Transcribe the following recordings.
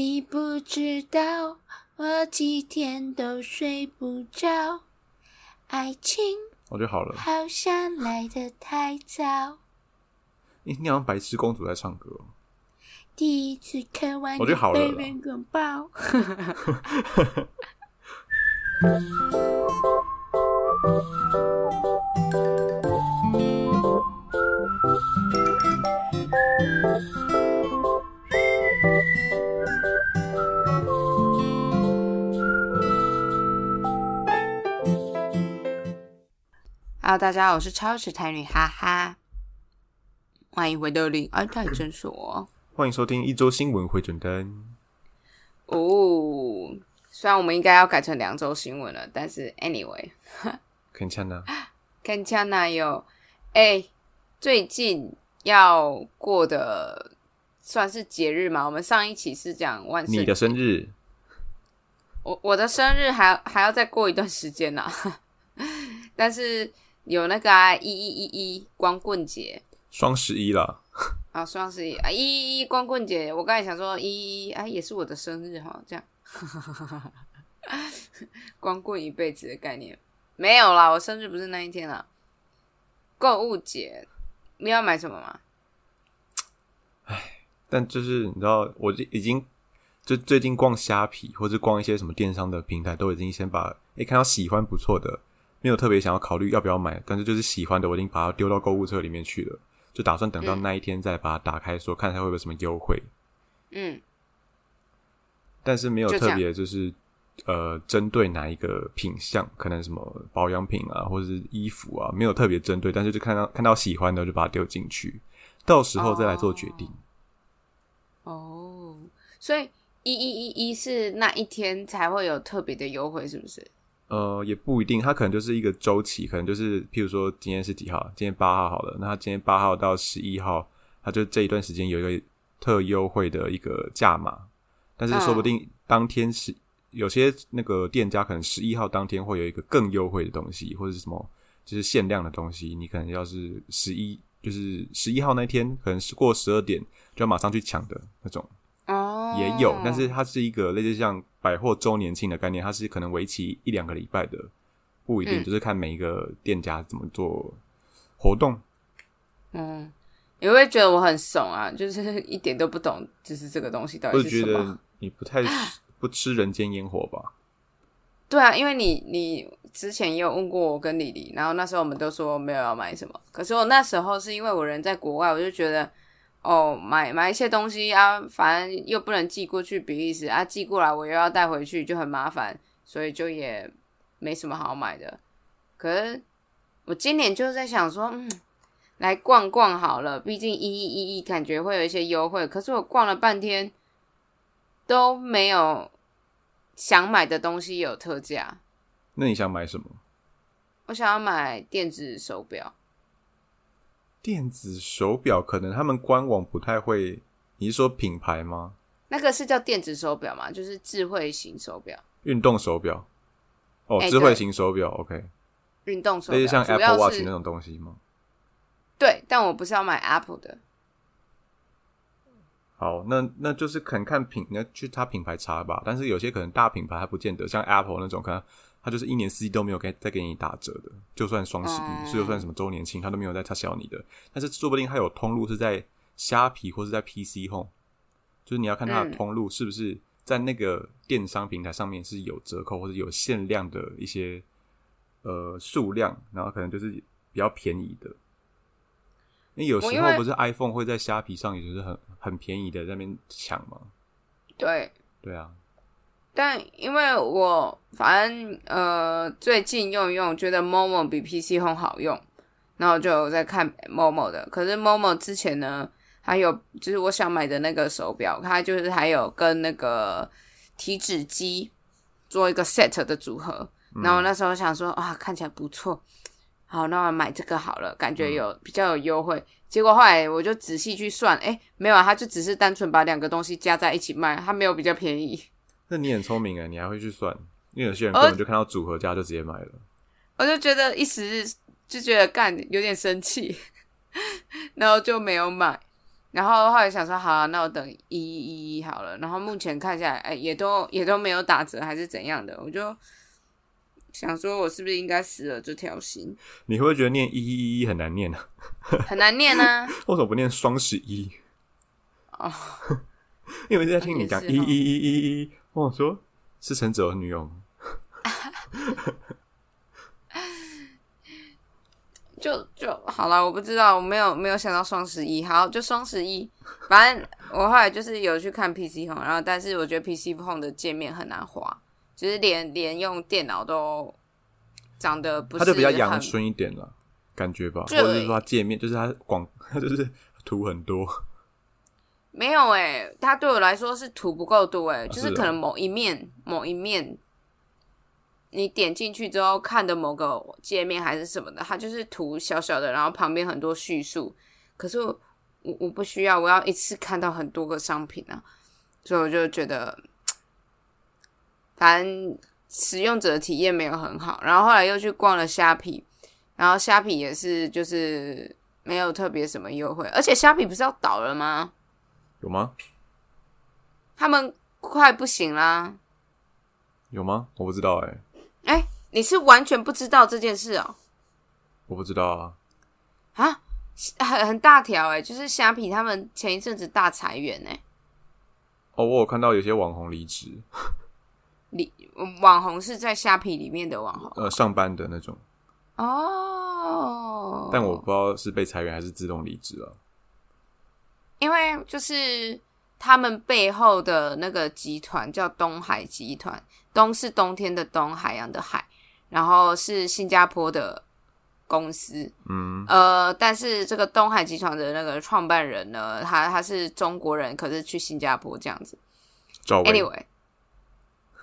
你不知道，我几天都睡不着，爱情好了。好像来得太早。你你好像白痴公主在唱歌哦。第一次看完我觉得好了啦被人拥抱。Hello，大家好，我是超时台女哈哈，欢迎回到林安泰诊所。欢迎收听一周新闻回准灯。哦，虽然我们应该要改成两周新闻了，但是 anyway，肯呛呢？看恰那有，哎、最近要过的算是节日嘛？我们上一期是讲万圣节你的生日我我的生日还还要再过一段时间呢、但是有那个啊一一一一光棍节。双十一啦，啊，双十一。啊一一一光棍节，我刚才想说一一一啊也是我的生日哈，这样。光棍一辈子的概念。没有啦，我生日不是那一天啦。购物节。你要买什么吗？但就是你知道，我已经就最近逛虾皮或者逛一些什么电商的平台，都已经先把诶、看到喜欢不错的，没有特别想要考虑要不要买，但是就是喜欢的，我已经把它丢到购物车里面去了，就打算等到嗯那一天再把它打开说，看它会不会有什么优惠。嗯，但是没有特别就是呃针对哪一个品相，可能什么保养品啊，或者是衣服啊，没有特别针对，但是就看到看到喜欢的就把它丢进去，到时候再来做决定。哦，所以一一一一是那一天才会有特别的优惠，是不是？呃，也不一定，它可能就是一个周期，可能就是譬如说今天是几号，今天八号好了，那它今天八号到十一号，它就这一段时间有一个特优惠的一个价码，但是说不定当天是、有些那个店家可能十一号当天会有一个更优惠的东西，或者是什么就是限量的东西，你可能要是十一就是十一号那天，可能是过十二点就要马上去抢的那种。哦，也有，但是它是一个类似像百货周年庆的概念，它是可能为期一两个礼拜的，不一定，嗯就是看每一个店家怎么做活动。嗯，你会觉得我很怂啊？就是一点都不懂，就是这个东西到底是什么？得你不太 不吃人间烟火吧？对啊，因为你你之前也有问过我跟李黎，然后那时候我们都说没有要买什么，可是我那时候是因为我人在国外，我就觉得哦，买买一些东西啊，反正又不能寄过去比利时啊，寄过来我又要带回去，就很麻烦，所以就也没什么好买的。可是我今年就在想说，嗯，来逛逛好了，毕竟一一一一感觉会有一些优惠，可是我逛了半天都没有想买的东西有特价。那你想买什么？我想要买电子手表，电子手表可能他们官网不太会，你是说品牌吗？那个是叫电子手表嘛，就是智慧型手表、运动手表？哦，哎智慧型手表，OK，运动手表，类似像 Apple Watch 那种东西吗？对，但我不是要买 Apple 的，好，那那就是可能看品，那去它品牌查吧。但是有些可能大品牌还不见得，像 Apple 那种，可能它就是一年四季都没有给再给你打折的，就算双十嗯一，就算什么周年庆，它都没有在它小你的。但是说不定它有通路是在虾皮或是在 PC Home，就是你要看它的嗯通路是不是在那个电商平台上面是有折扣或者有限量的一些呃数量，然后可能就是比较便宜的。因为有时候不是 iPhone 会在虾皮上，也就是很很便宜的在那边抢吗。对。对啊，但因为我反正呃最近用一用，觉得 Momo 比 PC Home 好用，然后就在看 Momo 的。可是 Momo 之前呢，还有就是我想买的那个手表，它就是还有跟那个体脂机做一个 set 的组合。然后我那时候想说啊，看起来不错，好，那我买这个好了，感觉有比较有优惠。结果后来我就仔细去算，哎，没有啊，它就只是单纯把两个东西加在一起卖，它没有比较便宜。那你很聪明哎，你还会去算，因为有些人呃根本就看到组合价就直接买了。我就觉得一时就觉得干有点生气，然后就没有买。然后后来想说，好、啊，那我等一一一好了。然后目前看下来，哎，也都也都没有打折，还是怎样的？我就想说，我是不是应该死了这条心？你会不会觉得念一一一一很难念呢、很难念啊。为什么不念双十一？哦，因为在听你讲一一一一一，我想说是陈子的女友吗？就就好了，我不知道，我没有没有想到双十一，好，就双十一。反正我后来就是有去看 PC Home，然后但是我觉得 PC Home 的界面很难滑，就是连连用电脑都长得不是它就比较阳很春一点了，感觉吧，或者是说它界面就是它广，它 就是图很多。没有诶、它对我来说是图不够多诶、就是可能某一面某一面，你点进去之后看的某个界面还是什么的，它就是图小小的，然后旁边很多叙述。可是我我我不需要，我要一次看到很多个商品啊，所以我就觉得，反正使用者的体验没有很好。然后后来又去逛了虾皮，然后虾皮也是就是没有特别什么优惠，而且虾皮不是要倒了吗？有吗？他们快不行啦！有吗？我不知道哎、哎、你是完全不知道这件事哦、我不知道啊。啊，很很大条哎、就是虾皮他们前一阵子大裁员哎、哦，我有看到有些网红离职，离网红是在虾皮里面的网红呃，上班的那种，哦，但我不知道是被裁员还是自动离职啊。因为就是他们背后的那个集团叫东海集团，东是冬天的东，海洋的海，然后是新加坡的公司，嗯，呃，但是这个东海集团的那个创办人呢，他他是中国人，可是去新加坡这样子。赵薇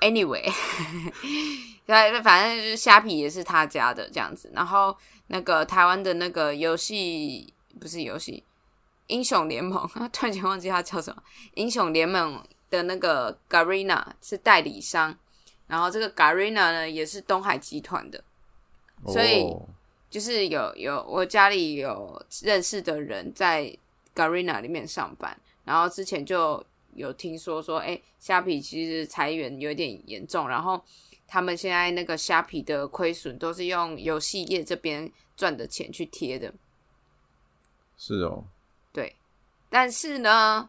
Anyway，Anyway，对，反正就是虾皮也是他家的这样子。然后那个台湾的那个游戏不是游戏，英雄联盟，突然间忘记他叫什么。英雄联盟的那个 Garena 是代理商，然后这个 Garena 呢也是东海集团的。所以哦就是有有我家里有认识的人在 Garena 里面上班，然后之前就有听说说，哎、虾皮其实裁员有点严重，然后他们现在那个虾皮的亏损都是用游戏业这边赚的钱去贴的，是哦，对，但是呢，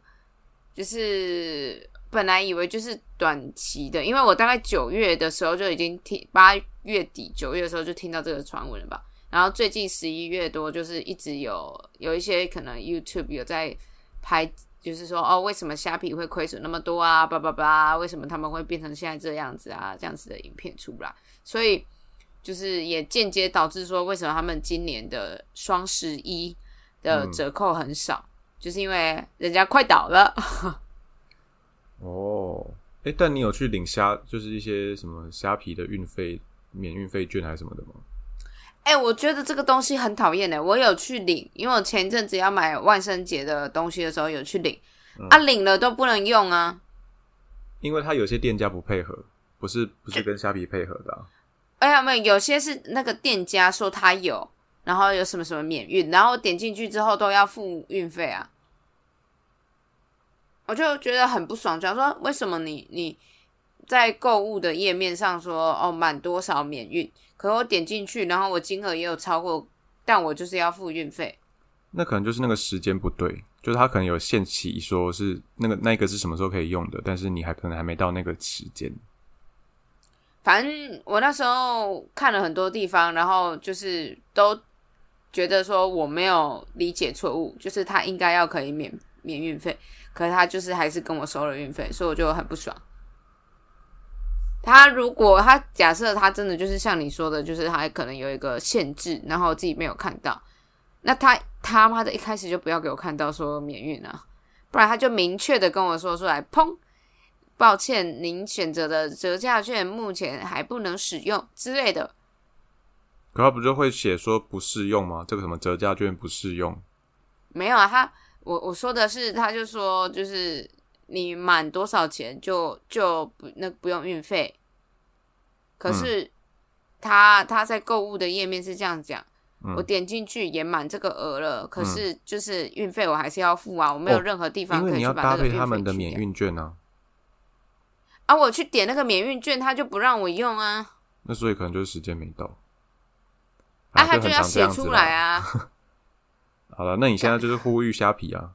就是本来以为就是短期的，因为我大概九月的时候就已经听，八月底九月的时候就听到这个传闻了吧。然后最近十一月多，就是一直有有一些可能 YouTube 有在拍，就是说哦，为什么虾皮会亏损那么多啊？叭叭叭，为什么他们会变成现在这样子啊？这样子的影片出来，所以就是也间接导致说，为什么他们今年的双十一的嗯折扣很少，就是因为人家快倒了。哦，哎，但你有去领虾，就是一些什么虾皮的运费免运费券还是什么的吗？哎、我觉得这个东西很讨厌的。我有去领，因为我前一阵子要买万圣节的东西的时候有去领，啊，领了都不能用啊。因为他有些店家不配合，不是不是跟虾皮配合的、啊。哎呀，没有，有些是那个店家说他有，然后有什么什么免运，然后点进去之后都要付运费啊。我就觉得很不爽，想说为什么你你在购物的页面上说哦满多少免运，可我点进去，然后我金额也有超过，但我就是要付运费。那可能就是那个时间不对，就是它可能有限期，说是那个那个是什么时候可以用的，但是你还可能还没到那个时间。反正我那时候看了很多地方，然后就是都觉得说我没有理解错误，就是他应该要可以免免运费，可是他就是还是跟我收了运费，所以我就很不爽。他如果他假设他真的就是像你说的，就是他可能有一个限制，然后自己没有看到，那他他妈的一开始就不要给我看到说免运啊，不然他就明确的跟我说出来，砰，抱歉，您选择的折价券目前还不能使用之类的。可他不就会写说不适用吗？这个什么折价券不适用？没有啊，他我我说的是，他就说就是你满多少钱就就不那不用运费，可是他他在购物的页面是这样讲，我点进去也满这个额了，可是就是运费我还是要付啊，我没有任何地方可以去把搭配他那个运费们的免运券呢、啊，我去点那个免运券，他就不让我用啊，那所以可能就是时间没到。啊，他就要写出来。啊。好了，那你现在就是呼吁虾皮啊，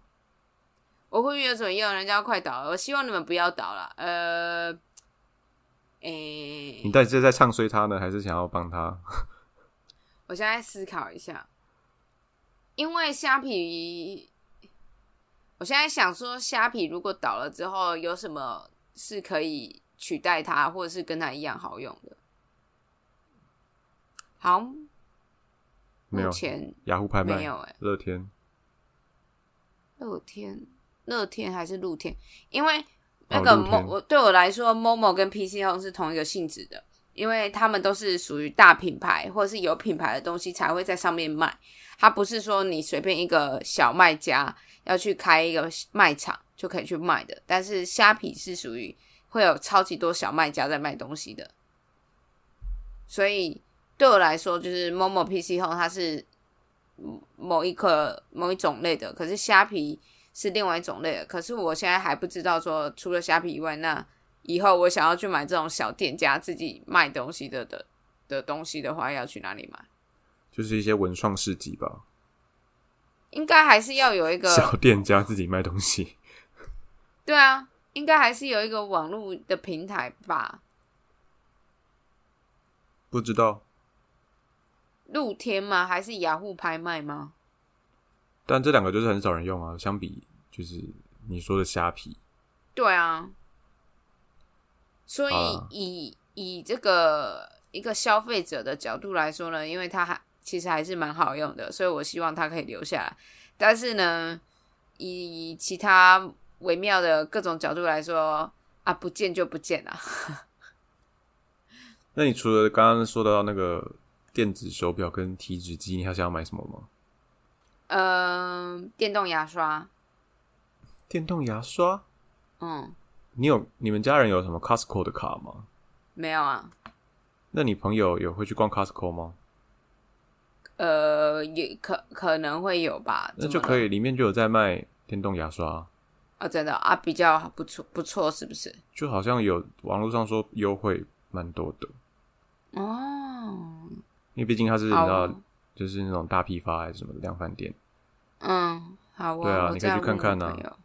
我呼吁有什么用？人家快倒了，我希望你们不要倒了。呃，诶、你到底是在唱衰他呢，还是想要帮他？我现在思考一下，因为虾皮，我现在想说，虾皮如果倒了之后，有什么是可以取代它，或者是跟它一样好用的？好，没有。目前雅虎拍卖、没有哎、乐天，乐天，乐天还是露天？因为那个哦露 Mo，、我对我来说，Momo 跟 PC Home 是同一个性质的，因为他们都是属于大品牌或者是有品牌的东西才会在上面卖。它不是说你随便一个小卖家要去开一个卖场就可以去卖的，但是虾皮是属于会有超级多小卖家在卖东西的，所以对我来说，就是 Momo PC Home 它是某一个某一种类的，可是虾皮是另外一种类的。可是我现在还不知道说，除了虾皮以外，那以后我想要去买这种小店家自己卖东西的的的东西的话，要去哪里买？就是一些文创市集吧，应该还是要有一个小店家自己卖东西。对啊，应该还是有一个网络的平台吧？不知道，露天吗？还是雅虎拍卖吗？但这两个就是很少人用啊。相比就是你说的虾皮，对啊，所以啊以、以这个一个消费者的角度来说呢，因为它还其实还是蛮好用的，所以我希望它可以留下来。但是呢，以其他微妙的各种角度来说，啊，不见就不见了。那你除了刚刚说到那个电子手表跟体脂机，你还想要买什么吗？嗯、电动牙刷，电动牙刷？嗯，你有你们家人有什么 Costco 的卡吗？没有啊，那你朋友有会去逛 Costco 吗？呃，也可可能会有吧，那就可以，里面就有在卖电动牙刷，啊，真的啊，比较不错，不错，是不是？就好像有网络上说优惠蛮多的，哦，因为毕竟它是你知道，就是那种大批发还是什么的量贩店，嗯，好哦，对啊你可以去看看啊。问我朋友。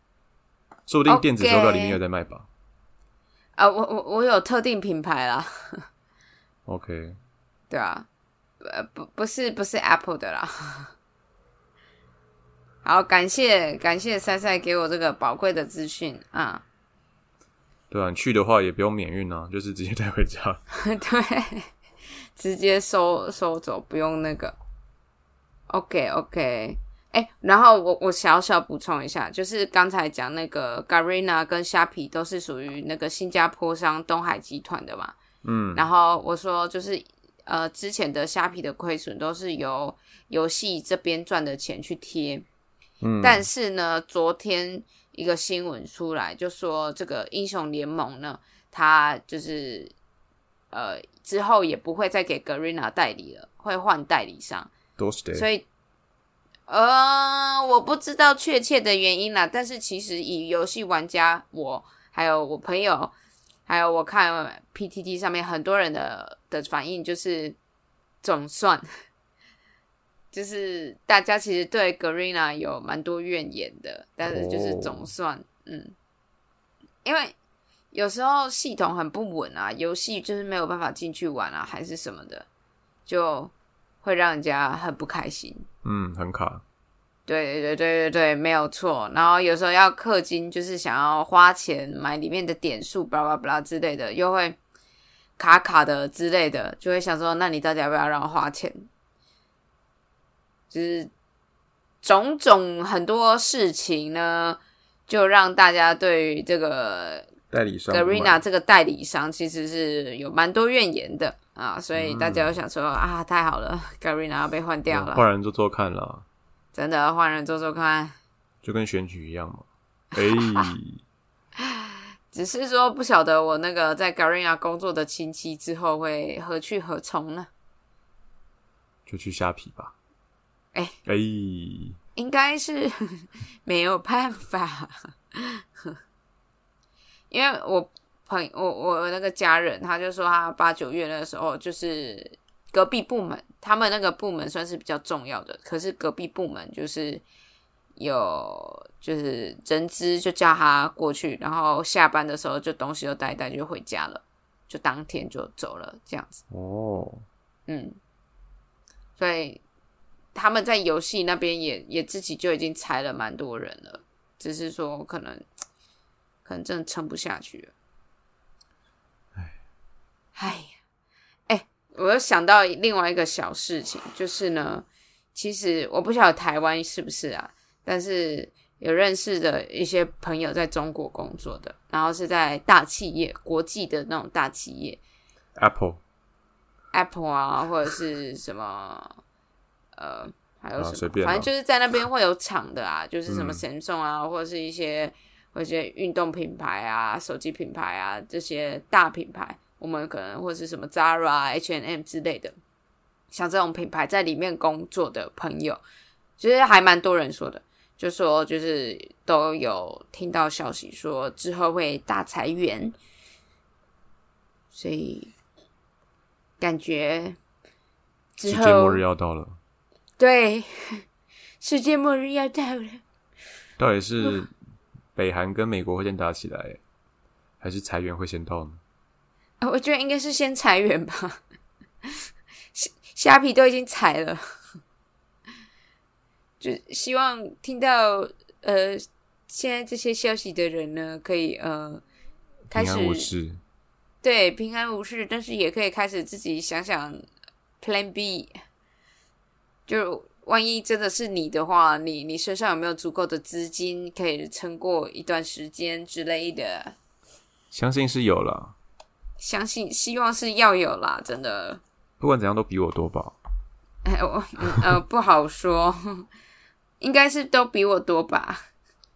说不定电子手表里面有在卖吧。啊，我我我有特定品牌啦，OK，对啊，呃不不是不是 Apple 的啦。好，感谢感谢塞塞给我这个宝贵的资讯啊，对啊，你去的话也不用免运啊，就是直接带回家。对，直接收收走，不用那个。OK OK，哎、然后我我小小补充一下，就是刚才讲那个 Garena 跟虾皮都是属于那个新加坡商东海集团的嘛，嗯，然后我说就是呃，之前的虾皮的亏损都是由游戏这边赚的钱去贴，嗯，但是呢，昨天一个新闻出来，就说这个英雄联盟呢，它就是呃之后也不会再给 Garena 代理了，会换代理商，都是的。所以。呃，我不知道确切的原因啦，但是其实以游戏玩家我还有我朋友，还有我看 PTT 上面很多人的的反应，就是总算，就是大家其实对 Garena 有蛮多怨言的，但是就是哦总算，嗯，因为有时候系统很不稳啊，游戏就是没有办法进去玩啊，还是什么的，就会让人家很不开心。嗯，很卡。对对对对对对，没有错。然后有时候要氪金，就是想要花钱买里面的点数，巴拉巴拉之类的，又会卡卡的之类的，就会想说，那你到底要不要让我花钱？就是种种很多事情呢，就让大家对于这个代理商 Garena 这个代理商其实是有蛮多怨言的啊，所以大家都想说、啊，太好了，Garena 要被换掉了，换人做做看啦，真的换人做做看。就跟选举一样嘛。哎，只是说不晓得我那个在 Garena 工作的亲戚之后会何去何从呢？就去虾皮吧。哎哎，应该是 没有办法，因为我朋我我那个家人，他就说他八九月那个时候，就是隔壁部门，他们那个部门算是比较重要的，可是隔壁部门就是有就是人资就叫他过去，然后下班的时候就东西都带一带就回家了，就当天就走了这样子。哦，嗯，所以他们在游戏那边也也自己就已经裁了蛮多人了，只是说可能可能真的撑不下去了。哎呀，哎，我又想到另外一个小事情，就是呢，其实我不晓得台湾是不是啊，但是有认识的一些朋友在中国工作的，然后是在大企业、国际的那种大企业，Apple。Apple 啊，或者是什么呃，还有什么，反正就是在那边会有厂的啊，就是什么嗯。Samsung 啊，或者是一些或者运动品牌啊、手机品牌啊这些大品牌，我们可能或是什么 Zara、H&M 之类的，像这种品牌在里面工作的朋友，其实还蛮多人说的。就说就是都有听到消息说之后会大裁员，所以感觉之后 世界末日要到了，对世界末日要到了。到底是北韩跟美国会先打起来，还是裁员会先到呢？啊我觉得应该是先裁员吧，虾虾皮都已经裁了，就希望听到呃现在这些消息的人呢，可以呃开平始安无事，对平安无事，但是也可以开始自己想想 Plan B，就万一真的是你的话，你你身上有没有足够的资金可以撑过一段时间之类的？相信是有了。相信希望是要有啦，真的。不管怎样都比我多吧。哎，我嗯呃不好说，应该是都比我多吧。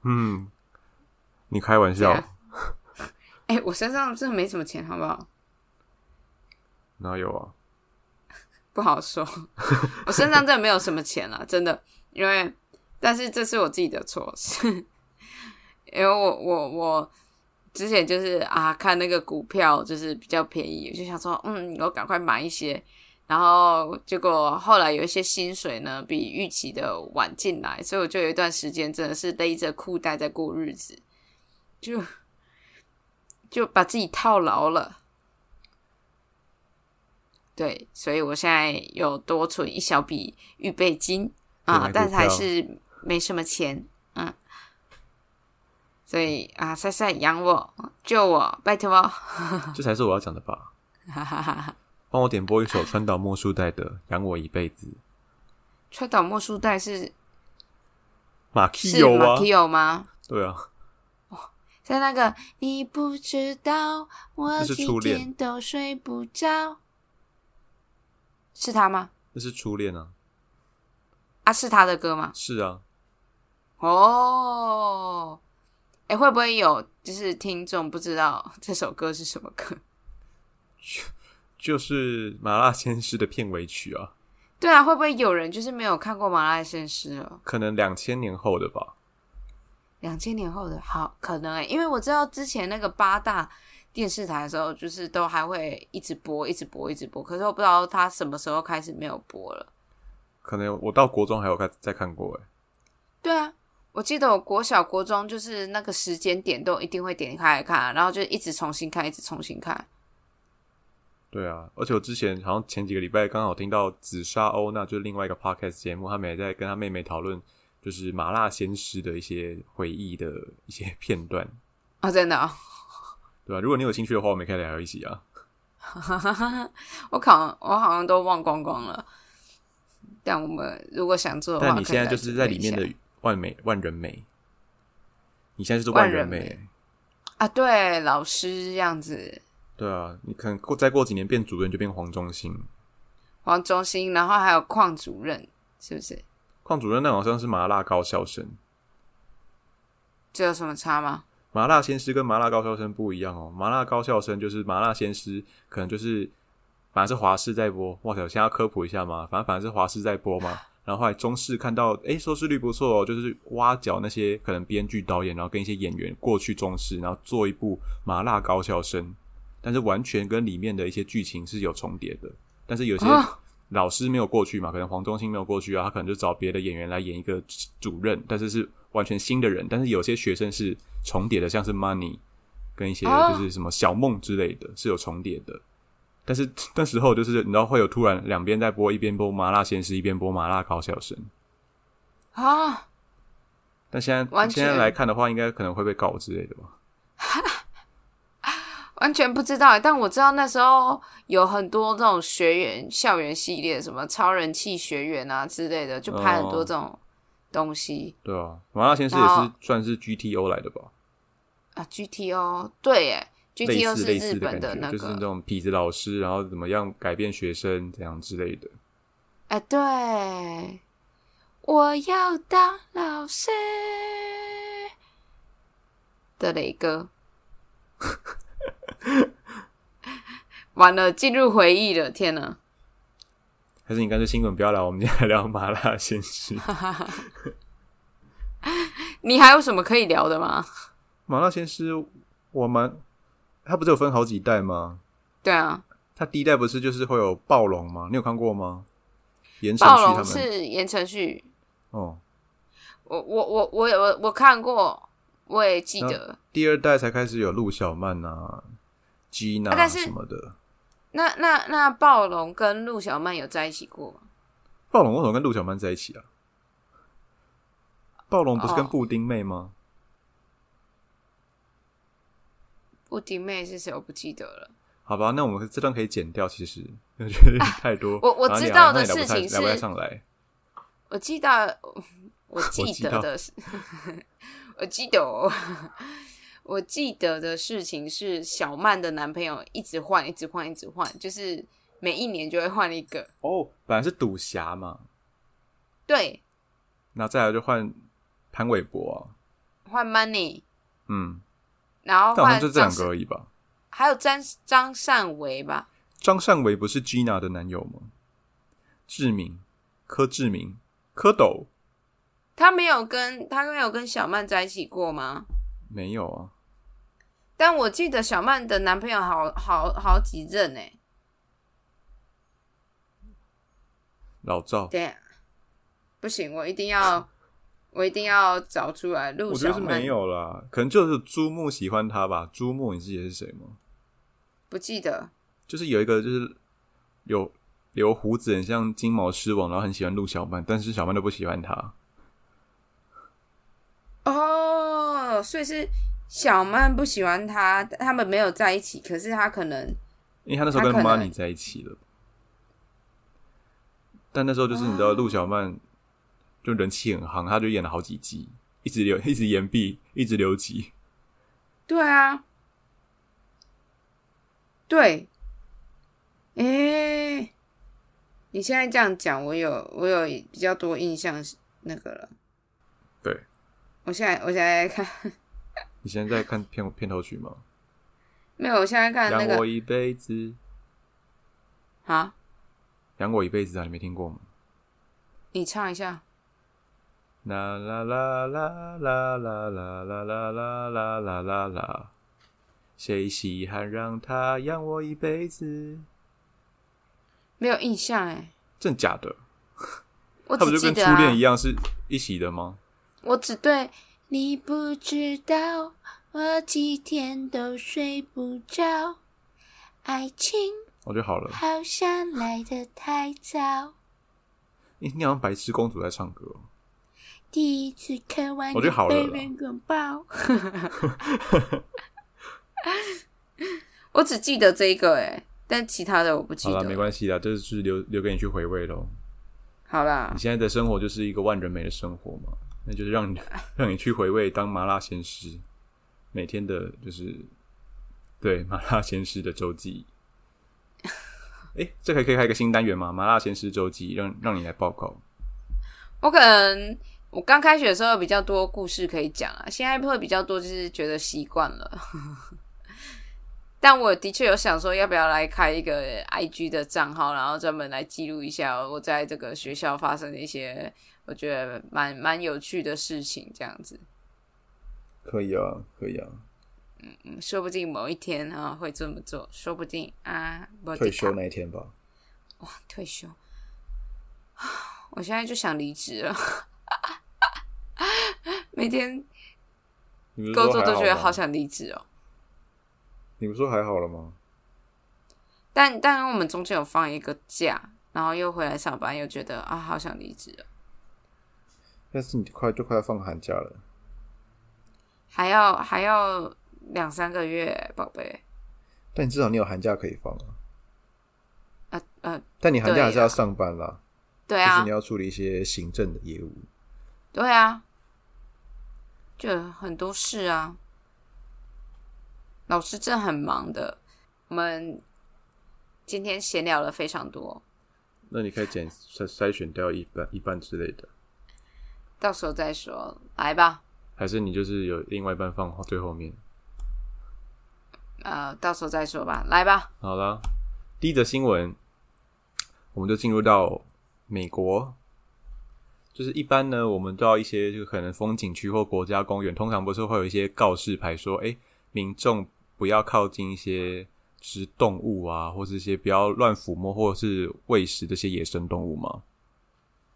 嗯，你开玩笑？哎，我身上真的没什么钱，好不好？哪有啊？不好说，我身上真的没有什么钱了，真的。因为，但是这是我自己的错，是 因为我我我之前就是啊看那个股票就是比较便宜，我就想说，嗯，我赶快买一些。然后结果后来有一些薪水呢比预期的晚进来，所以我就有一段时间真的是勒着裤带在过日子，就就把自己套牢了。对，所以我现在有多存一小笔预备金啊但是还是没什么钱，嗯。所以啊，赛赛养我，救我，拜托！这才是我要讲的吧？哈哈哈哈！帮我点播一首川岛茉树代的《养我一辈子》。川岛茉树代是马啊马，Kio 吗？对啊，在那个你不知道，我几天都睡不着，是他吗？那是初恋啊，啊，是他的歌吗？是啊，哦，哎，会不会有就是听众不知道这首歌是什么歌？就是麻辣鲜师的片尾曲啊，对啊，会不会有人就是没有看过《麻辣鲜师》了？可能两千年后的吧。两千年后的好可能哎、因为我知道之前那个八大电视台的时候，就是都还会一直播，一直播，一直播。可是我不知道他什么时候开始没有播了。可能我到国中还有看再看过哎，对啊，我记得我国小、国中就是那个时间点都一定会点开来看，然后就一直重新看，一直重新看。对啊，而且我之前好像前几个礼拜刚好听到紫砂欧娜，就是另外一个 podcast 节目，他们也在跟他妹妹讨论，就是麻辣鲜师的一些回忆的一些片段，哦，真的、哦，对吧、如果你有兴趣的话，我们可以聊一起啊。我好像我好像都忘光光了。但我们如果想做的话，但你现在就是在里面的万美万人美，你现在就是万人美、啊，对，老师这样子，对啊，你可能过再过几年变主任就变黄忠兴，黄中心，然后还有邝主任，是不是？邝主任那好像是麻辣高校生，这有什么差吗？麻辣鲜师跟麻辣高校生不一样哦。麻辣高校生就是麻辣鲜师，可能就是反正是华视在播。哇塞，我现在要科普一下嘛？反正反正是华视在播嘛。然后后来中视看到，诶收视率不错哦，就是挖角那些可能编剧、导演，然后跟一些演员过去中视，然后做一部《麻辣高校生》，但是完全跟里面的一些剧情是有重叠的。但是有些老师没有过去嘛，可能黄忠兴没有过去啊，他可能就找别的演员来演一个主任，但是是完全新的人。但是有些学生是重叠的，像是 Money 跟一些就是什么小梦之类的，是有重叠的。但是那时候就是你知道会有突然两边在播，一边播麻辣鲜师，一边播麻辣高校生啊。但现在现在来看的话，应该可能会被告之类的吧。完全不知道，但我知道那时候有很多这种学员校园系列，什么超人气学员啊之类的，就拍很多这种东西。对啊，麻辣鲜师也是算是 GTO 来的吧？啊，GTO 对耶，GTO 是日本的那个，就是那种痞子老师，然后怎么样改变学生这样之类的。哎，对，我要当老师的雷哥，完了，进入回忆了，天哪！还是你干脆新闻不要来，我们今天聊麻辣鲜师。你还有什么可以聊的吗？麻辣鲜师，我们。它不是有分好几代吗？对啊，它第一代不是就是会有暴龙吗？你有看过吗？言承旭他们是言承旭。哦，我我我我我我看过，我也记得。第二代才开始有陆小曼啊、吉娜什么的。那那那暴龙跟陆小曼有在一起过吗？暴龙为什么跟陆小曼在一起啊？暴龙不是跟布丁妹吗？布丁妹是谁？我不记得了。好吧，那我们这段可以剪掉。其实我觉得太多。我我知道的事情是，来不上来。我记 得，我记得的是，我记得，我记得的事情是，小曼的男朋友一直换，一直换，一直换，就是每一年就会换一个。哦，本来是赌侠嘛。对。那再来就换潘玮柏，换 Money。嗯。然后换就这两个而已吧，还有张张善维吧？张善维不是 Gina 的男友吗？志明，柯志明，蝌蚪，他没有跟他没有跟小曼在一起过吗？没有啊，但我记得小曼的男朋友好好好几任呢。老赵，对，不行，我一定要。我一定要找出来。陆小曼没有啦，可能就是朱木喜欢他吧。朱木，你记得是谁吗？不记得。就是有一个，就是有留胡子，很像金毛狮王，然后很喜欢陆小曼，但是小曼都不喜欢他。哦，所以是小曼不喜欢他，他们没有在一起。可是他可能，因为他那时候跟 Money 在一起了。但那时候就是你知道，陆小曼。就人气很夯，他就演了好几集，一直留，一直延毕，一直留级。对啊，对，哎，你现在这样讲，我有我有比较多印象那个了。对，我现在我现在看，你现在在看片片头曲吗？没有，我现在看那个。养我一辈子。啊？养我一辈子啊？你没听过吗？你唱一下。啦啦啦啦啦啦啦啦啦啦啦啦啦！谁稀罕让他养我一辈子？没有印象哎，真假的？他不就跟初恋一样是一起的吗？我只对你不知道，我几天都睡不着，爱情我就好了，好像来的太早。你你好像白痴公主在唱歌。第一次看完，我就好了。被人拥抱。我只记得这一个哎，但其他的我不记得。好了，没关系啦，这是留留给你去回味喽。好啦，你现在的生活就是一个万人美的生活嘛，那就是让你 让你去回味当麻辣鲜师每天的，就是对麻辣鲜师的周记。哎，这还可以开一个新单元吗？麻辣鲜师周记，让让你来报告。我可能。我刚开学的时候比较多故事可以讲啊，现在会比较多，就是觉得习惯了。但我的确有想说，要不要来开一个 IG 的账号，然后专门来记录一下我在这个学校发生的一些我觉得蛮蛮有趣的事情，这样子。可以啊，可以啊。嗯，说不定某一天啊会这么做，说不定啊，退休那一天吧。哇，退休！我现在就想离职了，每天工作都觉得好想离职哦。你不说还好了吗？但但我们中间有放一个假，然后又回来上班，又觉得啊，好想离职了。但是你快就快要放寒假了，还要还要两三个月，宝贝。但你至少你有寒假可以放啊。呃呃，但你寒假还是要上班啦。对啊，就是你要处理一些行政的业务。对啊，就很多事啊。老师真的很忙的，我们今天闲聊了非常多。那你可以剪筛筛选掉一半一半之类的，到时候再说，来吧。还是你就是有另外一半放最后面？呃，到时候再说吧，来吧。好了，第一则新闻，我们就进入到美国。就是一般呢，我们到一些就可能风景区或国家公园，通常不是会有一些告示牌说，哎，民众。不要靠近一些是动物啊，或是一些不要乱抚摸或者是喂食这些野生动物吗？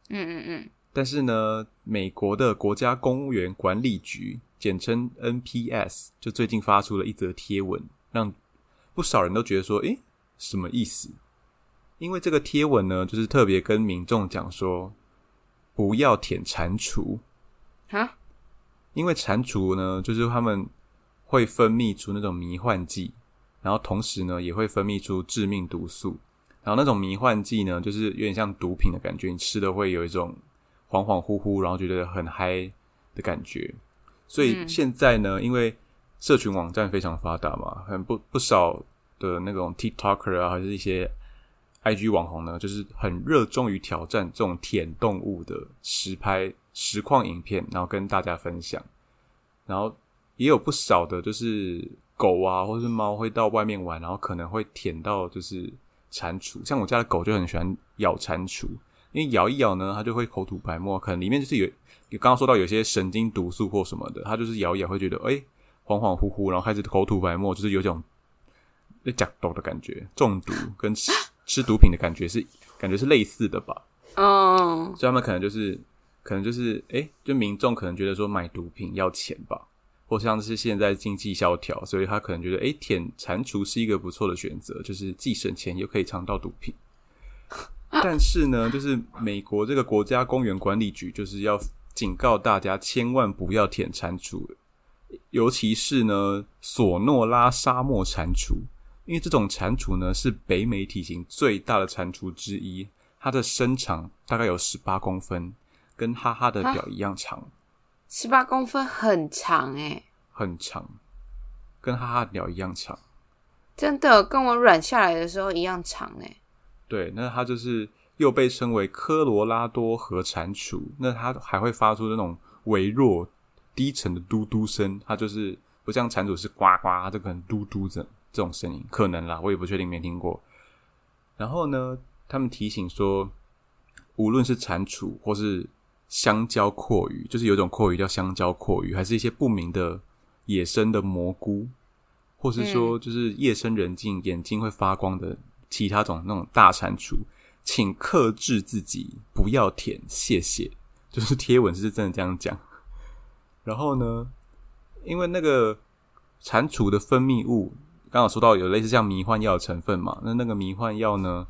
嗯嗯嗯。但是呢，美国的国家公园管理局，简称 NPS，就最近发出了一则贴文，让不少人都觉得说，诶，什么意思？因为这个贴文呢，就是特别跟民众讲说，不要舔蟾蜍啊，因为蟾蜍呢，就是他们。会分泌出那种迷幻剂，然后同时呢，也会分泌出致命毒素。然后那种迷幻剂呢，就是有点像毒品的感觉，你吃的会有一种恍恍惚惚，然后觉得很嗨的感觉。所以现在呢，因为社群网站非常发达嘛，很不不少的那种 TikToker 啊，还是一些 IG 网红呢，就是很热衷于挑战这种舔动物的实拍实况影片，然后跟大家分享，然后。也有不少的，就是狗啊，或者是猫会到外面玩，然后可能会舔到就是蟾蜍。像我家的狗就很喜欢咬蟾蜍，因为咬一咬呢，它就会口吐白沫，可能里面就是有，你刚刚说到有些神经毒素或什么的，它就是咬一咬会觉得哎恍恍惚惚，然后开始口吐白沫，就是有种那假毒的感觉，中毒跟吃吃毒品的感觉是感觉是类似的吧？嗯，所以他们可能就是可能就是哎，就民众可能觉得说买毒品要钱吧。或像是现在经济萧条，所以他可能觉得，哎，舔蟾蜍是一个不错的选择，就是既省钱又可以尝到毒品。但是呢，就是美国这个国家公园管理局就是要警告大家，千万不要舔蟾蜍，尤其是呢索诺拉沙漠蟾蜍，因为这种蟾蜍呢是北美体型最大的蟾蜍之一，它的身长大概有十八公分，跟哈哈的表一样长。十八公分很长哎，很长，跟哈哈鸟一样长，真的跟我软下来的时候一样长哎。对，那它就是又被称为科罗拉多河蟾蜍，那它还会发出那种微弱、低沉的嘟嘟声，它就是不像蟾蜍是呱呱，它可能嘟嘟着这种声音，可能啦，我也不确定，没听过。然后呢，他们提醒说，无论是蟾蜍或是香蕉阔鱼就是有一种阔鱼叫香蕉阔鱼，还是一些不明的野生的蘑菇，或是说就是夜深人静眼睛会发光的其他种那种大蟾蜍，请克制自己不要舔，谢谢。就是贴文是真的这样讲。然后呢，因为那个蟾蜍的分泌物，刚好说到有类似像迷幻药的成分嘛，那那个迷幻药呢，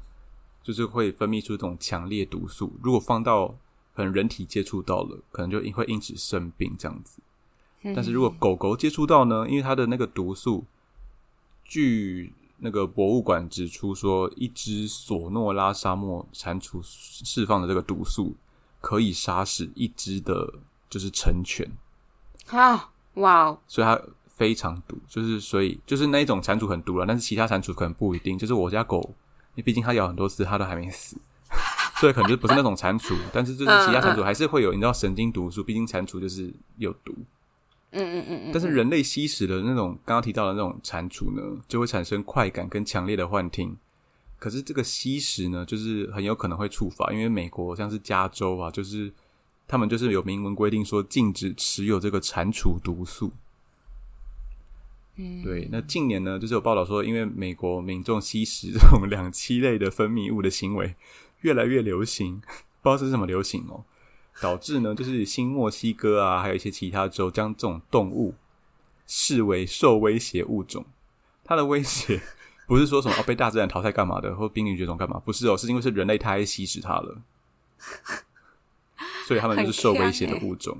就是会分泌出这种强烈毒素，如果放到可能人体接触到了，可能就因会因此生病这样子。但是如果狗狗接触到呢？因为它的那个毒素，据那个博物馆指出说，一只索诺拉沙漠蟾蜍释放的这个毒素，可以杀死一只的，就是成犬。啊，哇哦！所以它非常毒，就是所以就是那一种蟾蜍很毒了，但是其他蟾蜍可能不一定。就是我家狗，因为毕竟它咬很多次，它都还没死。所以可能就不是那种蟾蜍，但是就是其他蟾蜍还是会有，你知道神经毒素，毕竟蟾蜍就是有毒。嗯嗯嗯，但是人类吸食的那种刚刚提到的那种蟾蜍呢，就会产生快感跟强烈的幻听。可是这个吸食呢，就是很有可能会触发，因为美国像是加州啊，就是他们就是有明文规定说禁止持有这个蟾蜍毒素。嗯，对，那近年呢，就是有报道说，因为美国民众吸食 这种两栖类的分泌物的行为越来越流行，不知道是什么流行哦，导致呢，就是新墨西哥啊，还有一些其他州将这种动物视为受威胁物种。它的威胁不是说什么哦被大自然淘汰干嘛的，或濒临绝种干嘛，不是哦，是因为是人类太爱吸食它了，所以他们就是受威胁的物种。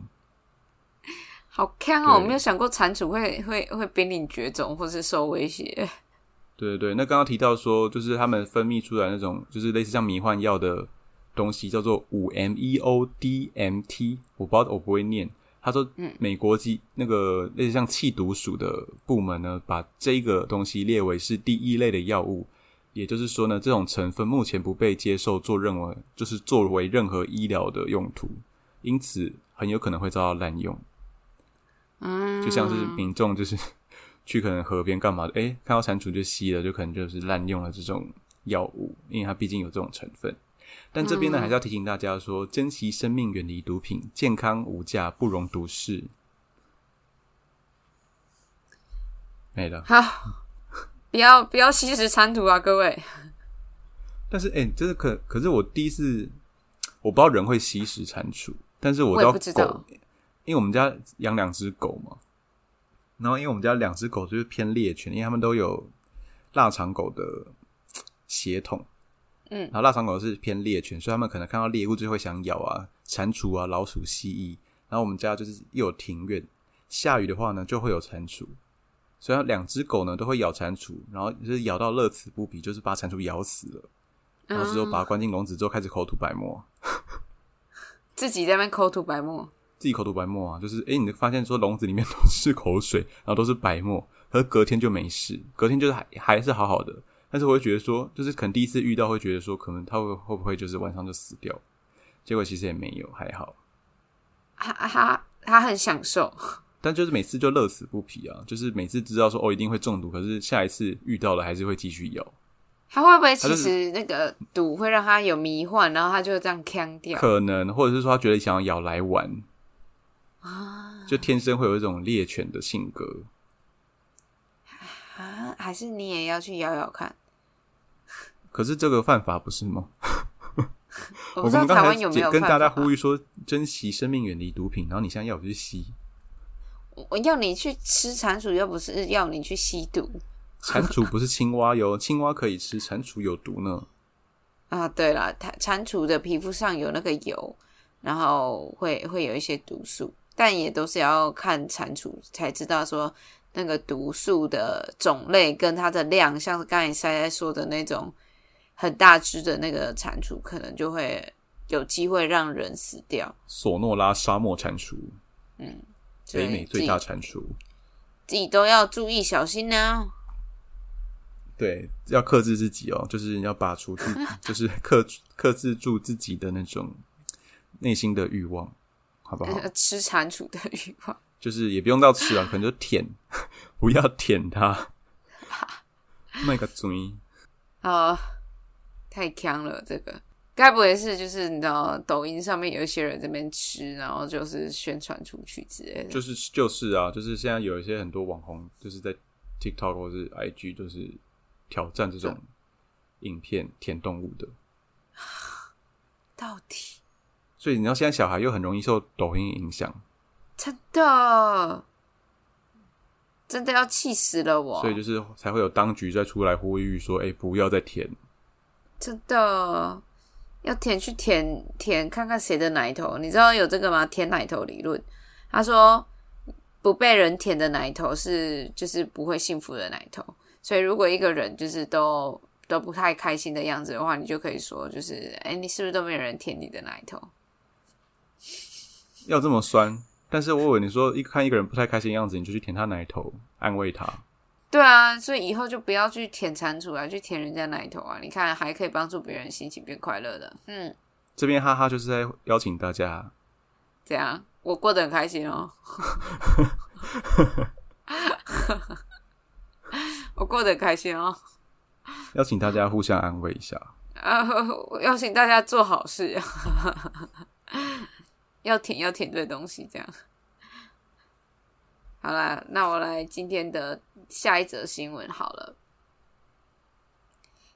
好看哦！对我没有想过蟾蜍会会会濒临绝种或是受威胁。对对对，那刚刚提到说，就是他们分泌出来那种，就是类似像迷幻药的东西，叫做五 MEO DMT，我不知道我不会念。他说，美国及那个类似像气毒署的部门呢，把这个东西列为是第一类的药物，也就是说呢，这种成分目前不被接受做任何，就是作为任何医疗的用途，因此很有可能会遭到滥用。嗯，就像是民众就是 去可能河边干嘛的，诶、看到蟾蜍就吸了，就可能就是滥用了这种药物，因为它毕竟有这种成分。但这边呢，还是要提醒大家说，珍惜生命，远离毒品，健康无价，不容毒视。没了。好，不要不要吸食蟾蜍啊，各位。但是，诶、这是可可是我第一次，我不知道人会吸食蟾蜍，但是我我也知道不知道狗，因为我们家养两只狗嘛，然后因为我们家两只狗就是偏猎犬，因为它们都有腊肠狗的血统，嗯然后腊肠狗是偏猎犬，所以他们可能看到猎物就会想咬啊，蟾蜍啊、老鼠、蜥蜴。然后我们家就是又有庭院，下雨的话呢就会有蟾蜍，所以两只狗呢都会咬蟾蜍，然后就是咬到乐此不疲，就是把蟾蜍咬死了。然后之后把它关进笼子之后，开始口吐白沫，自己在那边口吐白沫，自己口吐白沫啊，就是哎，你发现说笼子里面都是口水，然后都是白沫，可是隔天就没事，隔天就是还还是好好的，但是我会觉得说，就是可能第一次遇到会觉得说，可能它会会不会就是晚上就死掉，结果其实也没有，还好，他他他很享受。但就是每次就乐此不疲啊，就是每次知道说哦一定会中毒，可是下一次遇到了还是会继续咬，他会不会其实那个毒会让他有迷幻，然后他就这样呛掉可能或者是说他觉得想要咬来玩，啊就天生会有一种猎犬的性格。啊？还是你也要去咬咬看？可是这个犯法不是吗？我不知道台们刚才湾有没有跟大家呼吁说，珍惜生命，远离毒品。然后你现在要我去吸，我要你去吃蟾蜍，又不是要你去吸毒蟾蜍不是青蛙哟，青蛙可以吃，蟾蜍有毒呢。啊！对了，它蟾蜍的皮肤上有那个油，然后会会有一些毒素，但也都是要看蟾蜍才知道说那个毒素的种类跟它的量，像是刚才塞塞说的那种很大只的那个蟾蜍，可能就会有机会让人死掉。索诺拉沙漠蟾蜍，嗯北美最大蟾蜍。自己都要注意小心呢、对，要克制自己哦，就是要拔出去，就是克克制住自己的那种内心的欲望，好不好？吃蟾蜍的欲望。就是也不用到吃啊，可能就舔，不要舔它。卖个嘴，啊、太强了！这个该不会是就是你知道抖音上面有一些人这边吃，然后就是宣传出去之类的？就是就是啊，就是现在有一些很多网红，就是在 TikTok 或是 IG，就是挑战这种影片舔动物的。到底所以你知道现在小孩又很容易受抖音影响，真的真的要气死了我！所以就是才会有当局再出来呼吁说：“哎、不要再舔。真的要舔去舔舔看看谁的奶头，你知道有这个吗？舔奶头理论，他说不被人舔的奶头是就是不会幸福的奶头，所以如果一个人就是都都不太开心的样子的话，你就可以说就是哎、你是不是都没有人舔你的奶头？要这么酸。”但是我以为你说一看一个人不太开心的样子，你就去舔他奶头，安慰他。对啊，所以以后就不要去舔蟾蜍啊，去舔人家奶头啊！你看还可以帮助别人心情变快乐的，嗯，这边哈哈就是在邀请大家，这样我过得很开心哦。我过得开心哦。邀请大家互相安慰一下。啊，邀请大家做好事，要舔要舔对东西，这样。好啦，那我来今天的下一则新闻好了。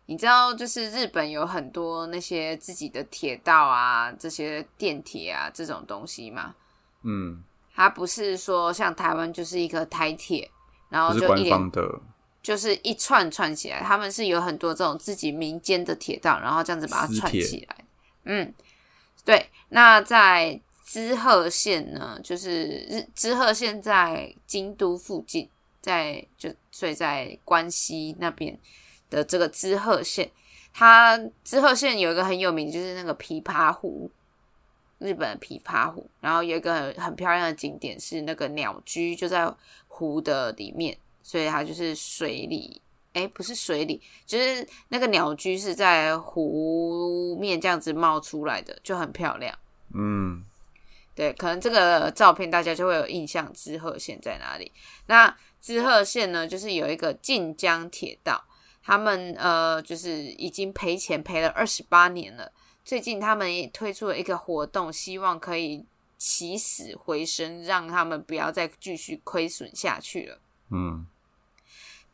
你知道，就是日本有很多那些自己的铁道啊，这些电铁啊这种东西吗？嗯，它不是说像台湾就是一个台铁，然后就一连官方的就是一串串起来，他们是有很多这种自己民间的铁道，然后这样子把它串起来。嗯，对。那在滋贺县呢，就是日滋贺县在京都附近，在就所以在关西那边的这个滋贺县，它滋贺县有一个很有名，就是那个琵琶湖，日本的琵琶湖，然后有一个很很漂亮的景点是那个鸟居，就在湖的里面，所以它就是水里，哎，不是水里，就是那个鸟居是在湖面这样子冒出来的，就很漂亮。嗯。对，可能这个照片大家就会有印象，知贺县在哪里？那知贺县呢，就是有一个晋江铁道，他们呃就是已经赔钱赔了二十八年了。最近他们也推出了一个活动，希望可以起死回生，让他们不要再继续亏损下去了。嗯，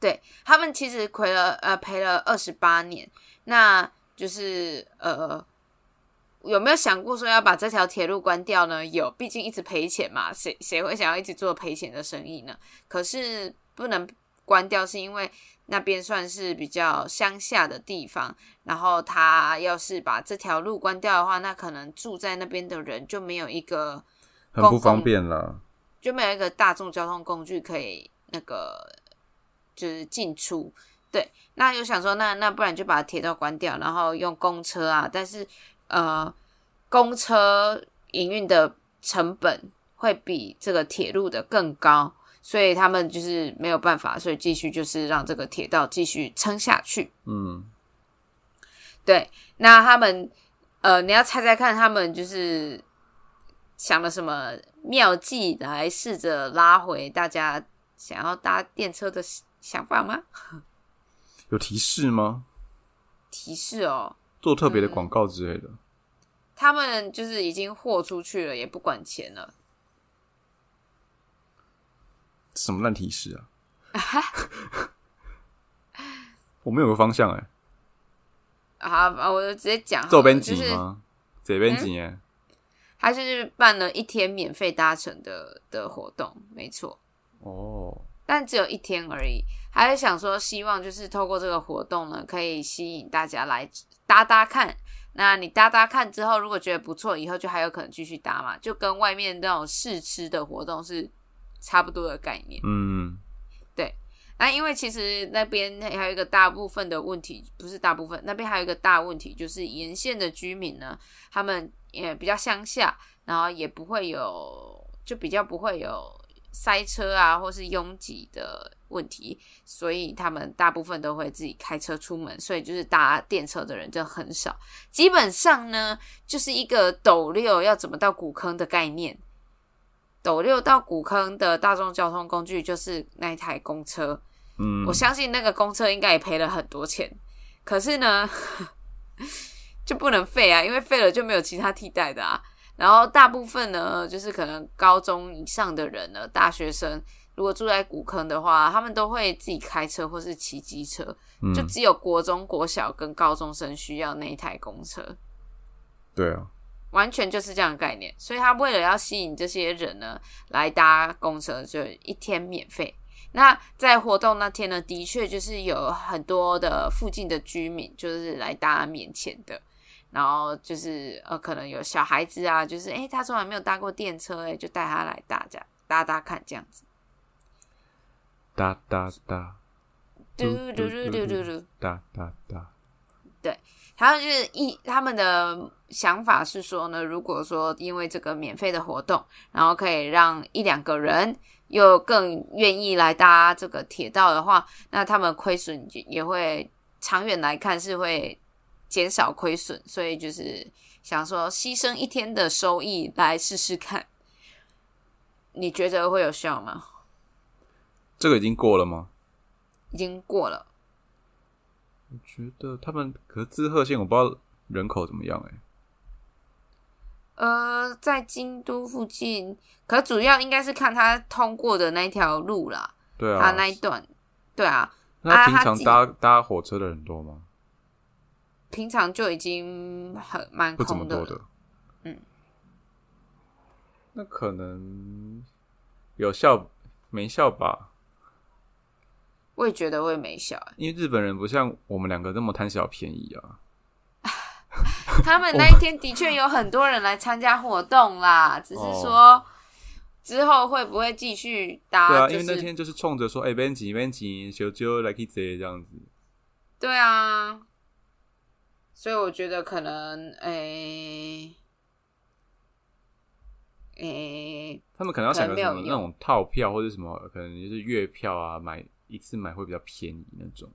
对他们其实亏了呃赔了二十八年，那就是呃有没有想过说要把这条铁路关掉呢？有，毕竟一直赔钱嘛，谁谁会想要一直做赔钱的生意呢？可是不能关掉，是因为那边算是比较乡下的地方，然后他要是把这条路关掉的话，那可能住在那边的人就没有一个很不方便了。就没有一个大众交通工具可以那个就是进出。对，那有想说，那那不然就把铁道关掉，然后用公车啊，但是呃，公车营运的成本会比这个铁路的更高，所以他们就是没有办法，所以继续就是让这个铁道继续撑下去。嗯，对，那他们呃，你要猜猜看，他们就是想了什么妙计来试着拉回大家想要搭电车的想法吗？有提示吗？提示哦，做特别的广告之类的。他们就是已经豁出去了，也不管钱了。什么烂提示啊？我们有个方向哎、好，我就直接讲这边就是挤吗？这边挤耶？他就是办了一天免费搭乘的的活动，没错。哦，但只有一天而已。还是想说，希望就是透过这个活动呢，可以吸引大家来搭搭看。那你搭搭看之后，如果觉得不错，以后就还有可能继续搭嘛，就跟外面那种试吃的活动是差不多的概念。嗯，对那因为其实那边还有一个大部分的问题，不是大部分，那边还有一个大问题，就是沿线的居民呢，他们也比较乡下，然后也不会有，就比较不会有塞车啊，或是拥挤的问题，所以他们大部分都会自己开车出门，所以就是搭电车的人就很少。基本上呢，就是一个斗六要怎么到古坑的概念。斗六到古坑的大众交通工具就是那一台公车，嗯，我相信那个公车应该也赔了很多钱，可是呢，就不能废啊，因为废了就没有其他替代的啊。然后大部分呢，就是可能高中以上的人呢，大学生如果住在古坑的话，他们都会自己开车或是骑机车，嗯就只有国中、国小跟高中生需要那一台公车。对啊，完全就是这样的概念，所以他为了要吸引这些人呢来搭公车，就一天免费。那在活动那天呢，的确就是有很多的附近的居民就是来搭免钱的，然后就是呃，可能有小孩子啊，就是诶、他从来没有搭过电车、诶，就带他来搭这样搭搭看这样子。哒哒哒，嘟嘟嘟嘟嘟嘟，哒哒哒，对，还有就是一他们的想法是说呢，如果说因为这个免费的活动，然后可以让一两个人又更愿意来搭这个铁道的话，那他们亏损也也会长远来看是会减少亏损，所以就是想说牺牲一天的收益来试试看，你觉得会有效吗？这个已经过了吗？已经过了。我觉得他们可是滋贺县，我不知道人口怎么样哎、呃，在京都附近，可主要应该是看他通过的那一条路啦，对啊，他那一段，对啊，那平常搭搭火车的人多吗？平常就已经很蛮空的了多的。嗯，那可能有效没效吧？我也觉得会没效、欸，因为日本人不像我们两个这么贪小便宜啊。他们那一天的确有很多人来参加活动啦，只是说之后会不会继续搭？对啊，因为那天就是冲着说，哎、边挤边挤，小揪来去这这样子。对啊，所以我觉得可能诶诶、他们可能要想个什么那种套票或者什么，可能就是月票啊，买一次买会比较便宜那种。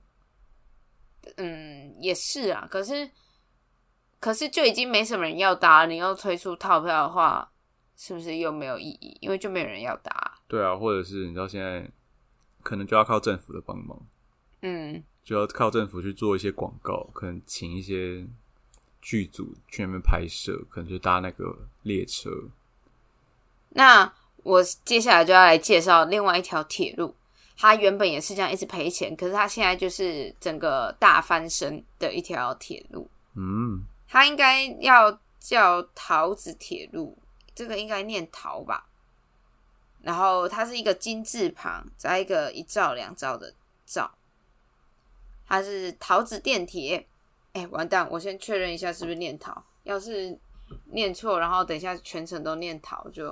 嗯，也是啊。可是可是就已经没什么人要搭，你要推出套票的话，是不是又没有意义？因为就没有人要搭。对啊，或者是你知道现在可能就要靠政府的帮忙，嗯，就要靠政府去做一些广告，可能请一些剧组去那边拍摄，可能就搭那个列车。那我接下来就要来介绍另外一条铁路，它原本也是这样一直赔钱，可是它现在就是整个大翻身的一条铁路。嗯，它应该要叫桃子铁路，这个应该念桃吧。然后它是一个金字旁，加一个一兆两兆的兆，它是桃子电铁。哎，完蛋！我先确认一下是不是念桃，要是念错，然后等一下全程都念桃就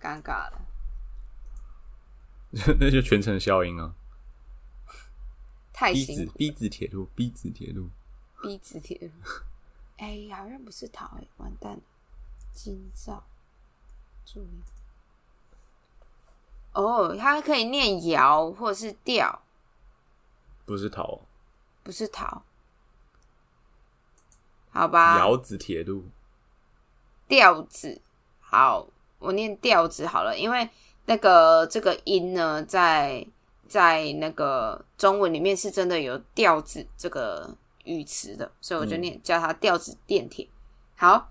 尴尬了。那就全程消音啊。太子辛苦 B 子铁路，B 子铁路，，B 字铁路。哎，好像不是桃哎，完蛋了，金兆，注意。哦，它可以念摇或者是调，不是桃，不是桃。好吧，窑子铁路。调子。好，我念调子好了，因为那个这个音呢，在在那个中文里面是真的有调子这个语词的，所以我就念、叫它调子电铁。好，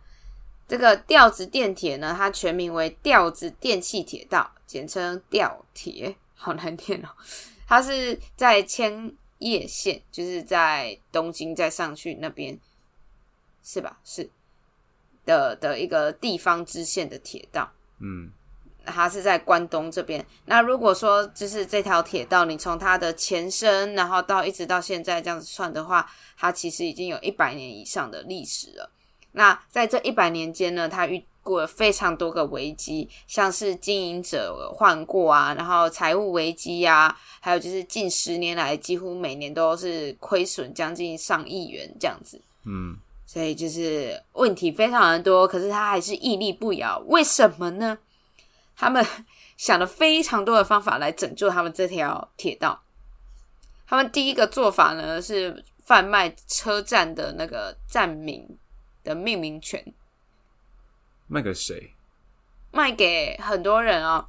这个调子电铁呢，它全名为调子电气铁道，简称调铁，好难念哦。它是在千叶县，就是在东京再上去那边，是吧？是的的一个地方支线的铁道。嗯，它是在关东这边。那如果说就是这条铁道，你从它的前身，然后到一直到现在这样子算的话，它其实已经有一百年以上的历史了。那在这一百年间呢，它遇过了非常多个危机，像是经营者换过啊，然后财务危机啊，还有就是近十年来几乎每年都是亏损将近上亿元这样子。嗯，所以就是问题非常的多，可是他还是屹立不摇。为什么呢？他们 想了非常多的方法来拯救他们这条铁道。他们第一个做法呢是贩卖车站的那个站名的命名权，卖给谁？卖给很多人哦。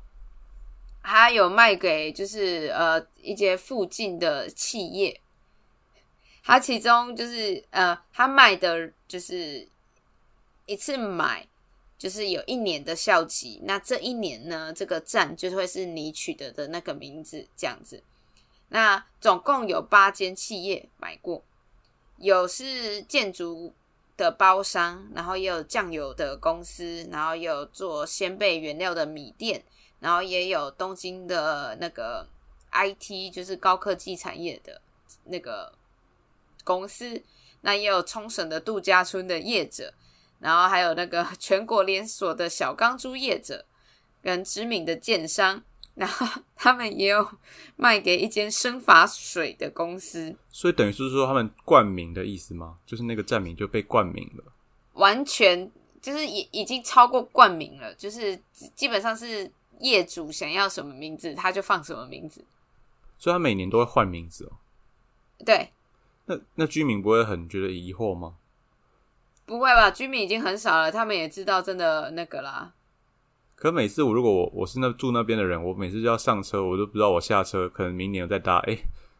还有卖给就是呃一些附近的企业，他其中就是呃他卖的就是一次买就是有一年的效期，那这一年呢这个站就会是你取得的那个名字这样子。那总共有八间企业买过，有是建筑的包商，然后也有酱油的公司，然后也有做鲜贝原料的米店，然后也有东京的那个 IT，就是高科技产业的那个公司，那也有冲绳的度假村的业者，然后还有那个 全国连锁的小钢珠业者，跟知名的建商，然后他们也有卖给一间生发水的公司，所以等于是说他们冠名的意思吗？就是那个站名就被冠名了。完全就是已已经超过冠名了，就是基基本上是业主想要什么名字，他就放什么名字。所以他每年都会换名字哦。对，那那居民不会很觉得疑惑吗？不会吧？居民已经很少了，他们也知道真的那个啦。可每次我如果我我是那住那边的人，我每次就要上车，我都不知道我下车，可能明年我再搭。哎，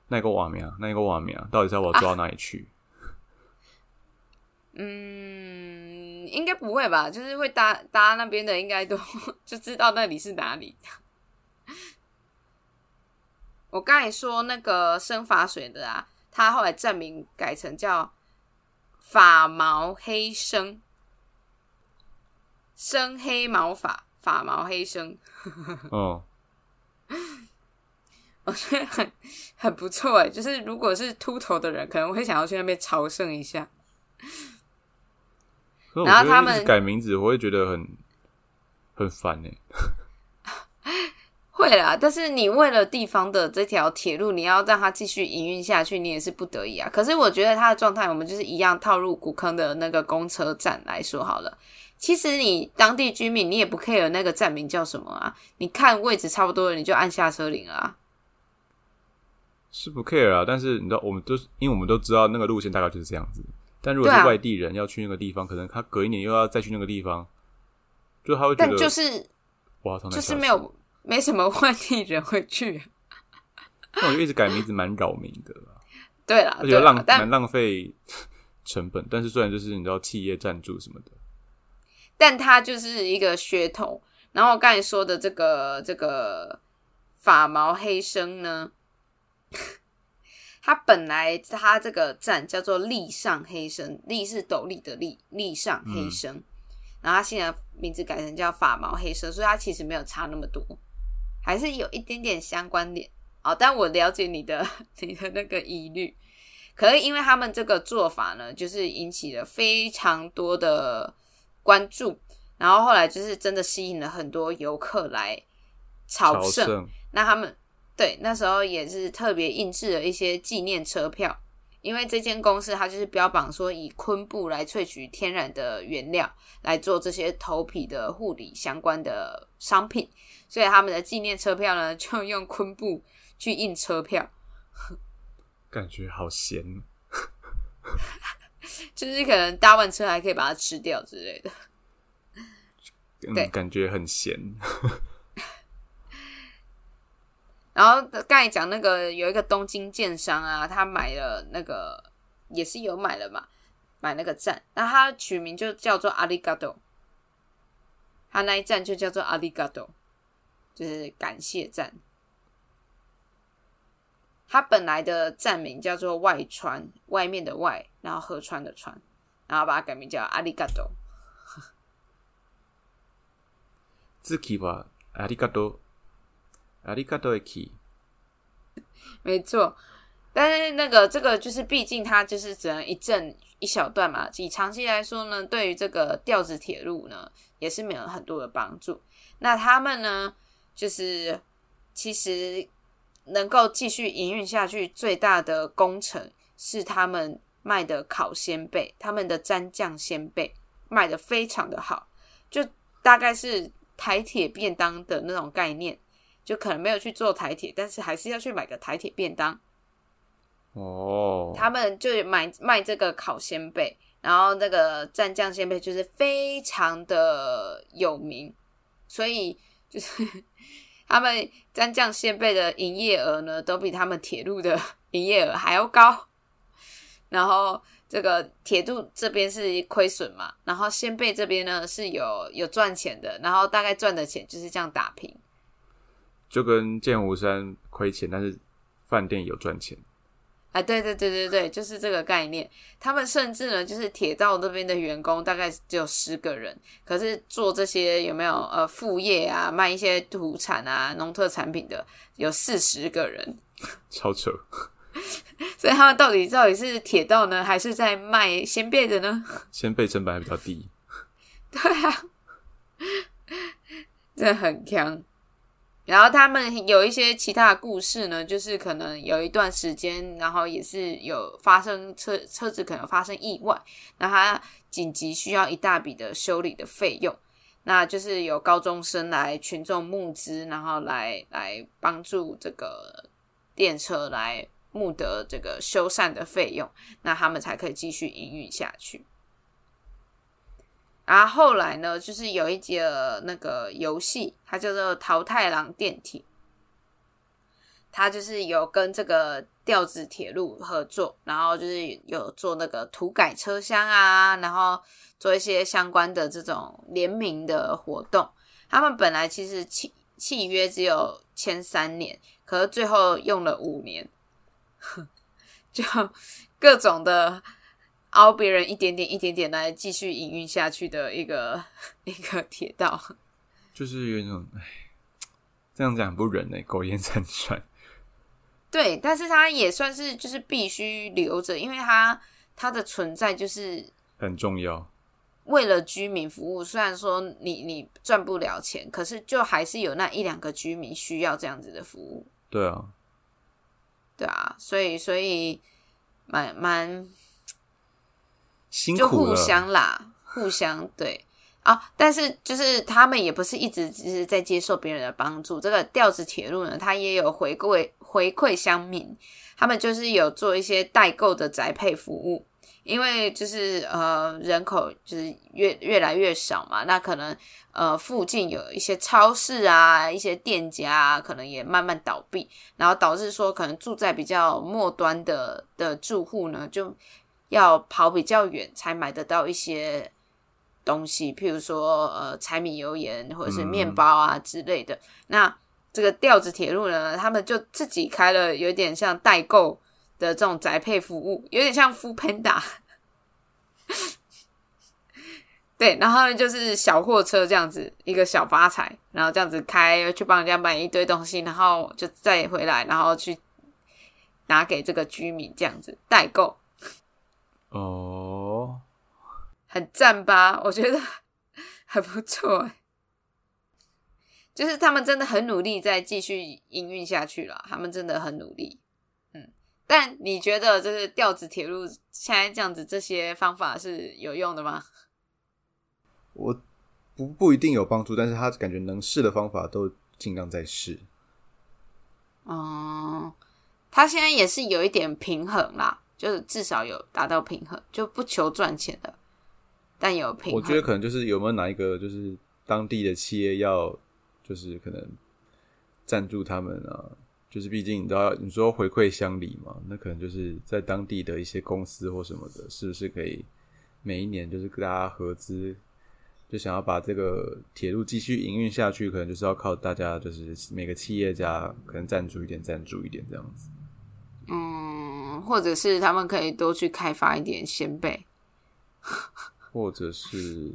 那个瓦米啊，那个瓦米啊，到底是要我抓到哪里去？嗯，应该不会吧？就是会搭搭那边的，应该都就知道那里是哪里。我刚才说那个生发水的啊，他后来站名改成叫法毛黑生，生黑毛发，发毛黑生。哦，我觉得很很不错哎，就是如果是秃头的人，可能会想要去那边朝圣一下。然后他们改名字，我会觉得很很烦哎。会啦，但是你为了地方的这条铁路，你要让它继续营运下去，你也是不得已啊。可是我觉得它的状态，我们就是一样套入古坑的那个公车站来说好了。其实你当地居民，你也不 care 那个站名叫什么啊？你看位置差不多了，你就按下车铃啊。是不 care 啊，但是你知道，我们都因为我们都知道那个路线大概就是这样子。但如果是外地人要去那个地方，可能他隔一年又要再去那个地方，就他会觉得就是哇，就是没有没什么外地人会去。那我就一直改名字蛮扰民的，对了，而且浪蛮浪费成本。但是虽然就是你知道企业赞助什么的，但它就是一个噱头。然后我刚才说的这个这个发毛黑生呢？它本来它这个站叫做立上黑生，立是斗笠的立，立上黑生。然后它现在名字改成叫发毛黑生，所以它其实没有差那么多，还是有一点点相关联。哦，但我了解你的 你的那个疑虑，可是因为他们这个做法呢，就是引起了非常多的关注，然后后来就是真的吸引了很多游客来朝圣，那他们。对，那时候也是特别印制了一些纪念车票，因为这间公司它就是标榜说以昆布来萃取天然的原料来做这些头皮的护理相关的商品，所以他们的纪念车票呢就用昆布去印车票，感觉好咸，就是可能搭完车还可以把它吃掉之类的，对，感觉很咸。然后刚才讲那个有一个东京建商啊，他买了那个也是有买了嘛，买那个站，那他取名就叫做阿里嘎多，他那一站就叫做阿里嘎多，就是感谢站。他本来的站名叫做外川，外面的外，然后河川的川，然后把它改名叫阿里嘎多。自己吧，阿里嘎多。阿里嘎多的 key，没错，但是那个这个就是，毕竟它就是只能一阵一小段嘛。以长期来说呢，对于这个吊子铁路呢，也是没有很多的帮助。那他们呢，就是其实能够继续营运下去，最大的工程是他们卖的烤鲜贝，他们的蘸酱鲜贝卖的非常的好，就大概是台铁便当的那种概念。就可能没有去做台铁，但是还是要去买个台铁便当。哦，他们就买卖这个烤鲜贝，然后那个蘸酱鲜贝就是非常的有名，所以就是他们蘸酱鲜贝的营业额呢，都比他们铁路的营业额还要高。然后这个铁路这边是亏损嘛，然后鲜贝这边呢是有有赚钱的，然后大概赚的钱就是这样打平。就跟剑湖山亏钱，但是饭店有赚钱。啊，对对对对对，就是这个概念。他们甚至呢，就是铁道那边的员工大概只有十个人，可是做这些有没有呃副业啊，卖一些土产啊、农特产品的有四十个人，超扯。所以他们到底到底是铁道呢，还是在卖鲜贝的呢？鲜贝成本还比较低。对啊，真的很强。然后他们有一些其他的故事呢，就是可能有一段时间，然后也是有发生车车子可能发生意外，那他紧急需要一大笔的修理的费用，那就是有高中生来群众募资，然后来来帮助这个电车来募得这个修缮的费用，那他们才可以继续营运下去。然后后来呢，就是有一节那个游戏，它叫做《桃太郎电梯》，它就是有跟这个调子铁路合作，然后就是有做那个涂改车厢啊，然后做一些相关的这种联名的活动。他们本来其实契契约只有签三年，可是最后用了五年，就各种的。凹别人一点点、一点点来继续营运下去的一个 一个铁道，就是有一种哎，这样讲不忍呢，苟延残喘。对，但是它也算是就是必须留着，因为它它的存在就是很重要，为了居民服务。虽然说你你赚不了钱，可是就还是有那一两个居民需要这样子的服务。对啊，对啊，所以所以蛮蛮。就互相啦，互相对啊，但是就是他们也不是一直只是在接受别人的帮助。这个调子铁路呢，它也有回馈回馈乡民，他们就是有做一些代购的宅配服务，因为就是呃人口就是越越来越少嘛，那可能呃附近有一些超市啊，一些店家啊可能也慢慢倒闭，然后导致说可能住在比较末端的的住户呢就。要跑比较远才买得到一些东西，譬如说呃柴米油盐或者是面包啊之类的。那这个吊子铁路呢，他们就自己开了有点像代购的这种宅配服务，有点像 f o o Panda。对，然后就是小货车这样子，一个小发财，然后这样子开去帮人家买一堆东西，然后就再回来，然后去拿给这个居民这样子代购。哦，很赞吧？我觉得 还不错，就是他们真的很努力，在继续营运下去了。他们真的很努力，嗯。但你觉得，就是调子铁路现在这样子，这些方法是有用的吗？我不不一定有帮助，但是他感觉能试的方法都尽量在试。哦，他现在也是有一点平衡啦。就是至少有达到平衡，就不求赚钱的，但有平衡。我觉得可能就是有没有哪一个就是当地的企业要，就是可能赞助他们啊，就是毕竟你知道你说回馈乡里嘛，那可能就是在当地的一些公司或什么的，是不是可以每一年就是跟大家合资，就想要把这个铁路继续营运下去，可能就是要靠大家就是每个企业家可能赞助一点，赞助一点这样子。嗯，或者是他们可以多去开发一点鲜贝，或者是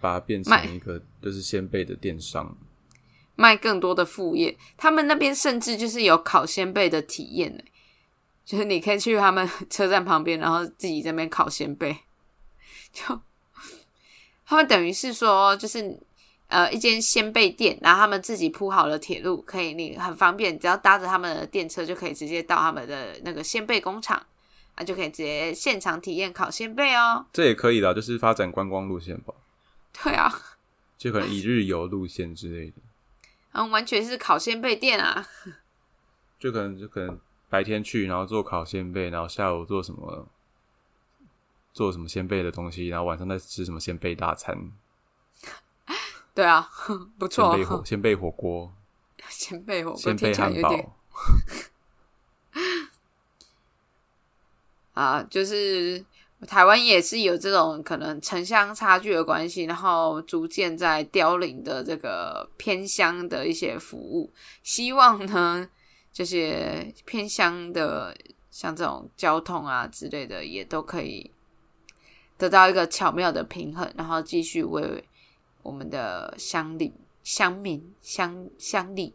把它变成一个就是鲜贝的电商，卖更多的副业。他们那边甚至就是有烤鲜贝的体验呢，就是你可以去他们 车站旁边，然后自己在那边烤鲜贝，就 他们等于是说就是。呃，一间鲜贝店，然后他们自己铺好了铁路，可以你很方便，只要搭着他们的电车就可以直接到他们的那个鲜贝工厂，啊，就可以直接现场体验烤鲜贝哦。这也可以的，就是发展观光路线吧。对啊，就可能一日游路线之类的。嗯，完全是烤鲜贝店啊。就可能就可能白天去，然后做烤鲜贝，然后下午做什么做什么鲜贝的东西，然后晚上再吃什么鲜贝大餐。对啊，不错。先备火，先备火锅，先备火锅，先备汉堡。啊，就是台湾也是有这种可能城乡差距的关系，然后逐渐在凋零的这个偏乡的一些服务。希望呢，这些偏乡的像这种交通啊之类的，也都可以得到一个巧妙的平衡，然后继续为。我们的乡里、乡民、乡乡里，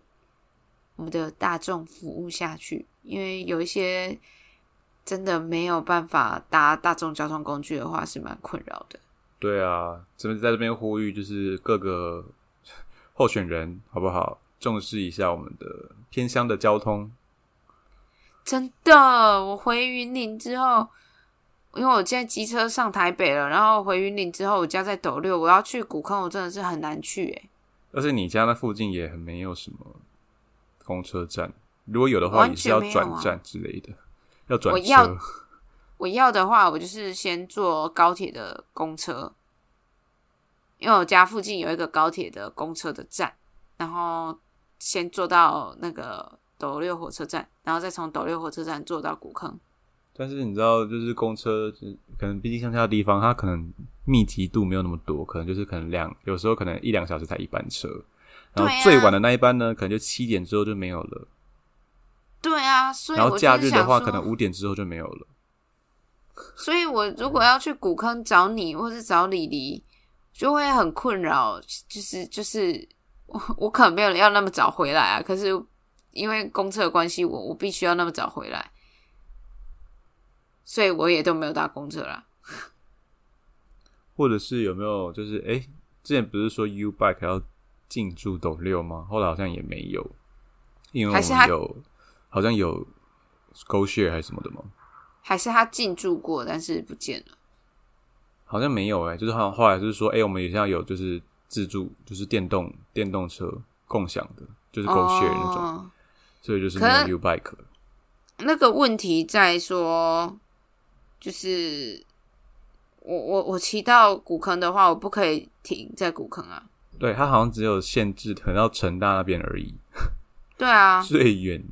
我们的大众服务下去，因为有一些真的没有办法搭大众交通工具的话，是蛮困扰的。对啊，这边在这边呼吁，就是各个 候选人，好不好？重视一下我们的偏乡的交通。真的，我回云林之后。因为我现在机车上台北了，然后回云岭之后，我家在斗六，我要去古坑，我真的是很难去哎。而且你家那附近也很没有什么公车站，如果有的话，也是要转站之类的，要转车。我要的话，我就是先坐高铁的公车。因为我家附近有一个高铁的公车的站，然后先坐到那个斗六火车站，然后再从斗六火车站坐到古坑。但是你知道，就是公车，可能毕竟乡下的地方，它可能密集度没有那么多，可能就是可能两，有时候可能一两小时才一班车，然后最晚的那一班呢，可能就七点之后就没有了。对啊，所以然后假日的话，可能五点之后就没有了。所以我如果要去古坑找你，或是找李黎，就会很困扰。就是就是我我可能没有要那么早回来啊，可是因为公车的关系，我我必须要那么早回来。所以我也都没有搭公车啦。或者是有没有就是哎，之前不是说 U Bike 要进驻斗六吗？后来好像也没有，因为我们有好像有 Go Share 还是什么的吗？还是他进驻过，但是不见了？好像没有哎，就是好像后来就是说，哎，我们也像有就是自助，就是电动电动车共享的，就是 Go Share 那种，所以就是没有 U Bike 那个问题在说。就是我我我骑到古坑的话，我不可以停在古坑啊。对，它好像只有限制停到成大那边而已。对啊，最远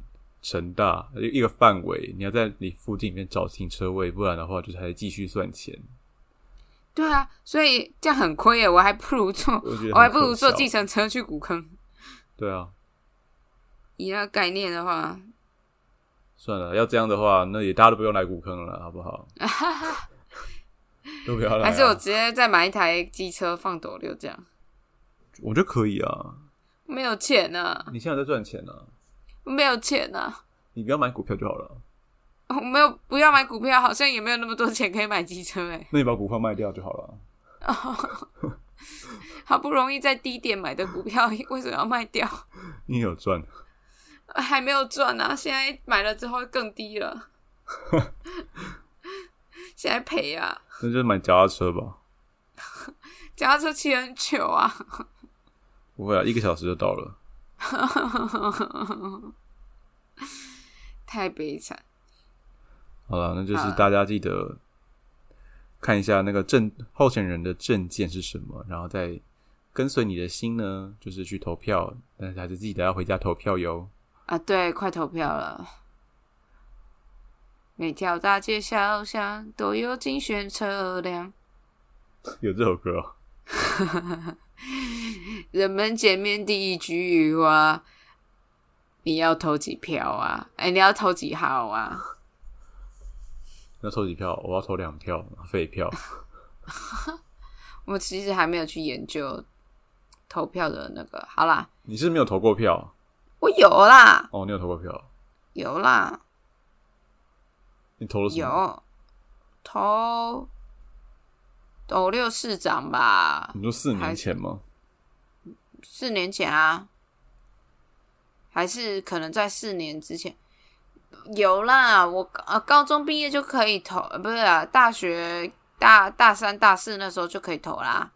成大一个范围，你要在你附近里面找停车位，不然的话就是还继续算钱。对啊，所以这样很亏耶，我还不如坐，我还不如坐计程车去古坑。对啊，以那概念的话。算了，要这样的话，那也大家都不用来古坑了，好不好？都不要来。还是我直接再买一台机车放斗六这样？我觉得可以啊。没有钱啊！你现在在赚钱呢？没有钱啊！你不要买股票就好了。我没有，不要买股票，好像也没有那么多钱可以买机车哎。那你把股票卖掉就好了。好不容易在低点买的股票，为什么要卖掉？你有赚。还没有赚啊！现在买了之后更低了，现在赔啊！那就买脚踏车吧。脚踏车骑很久啊。不会啊，一个小时就到了。太悲惨。好了，那就是大家记得看一下那个证候选人的证件是什么，然后再跟随你的心呢，就是去投票。但是还是记得要回家投票哟。啊，对，快投票了！每条大街小巷都有竞选车辆，有这首歌。人们见面第一句话：“你要投几票啊？”哎，你要投几号啊？要投几票？我要投两票，废票。我其实还没有去研究投票的那个。好啦，你是没有投过票。我有啦！哦，你有投过票？有啦。你投了什么？有投斗六市长吧？你说四年前吗？四年前啊，还是可能在四年之前有啦。我呃高中毕业就可以投，不是啊，大学大大三、大四那时候就可以投啦。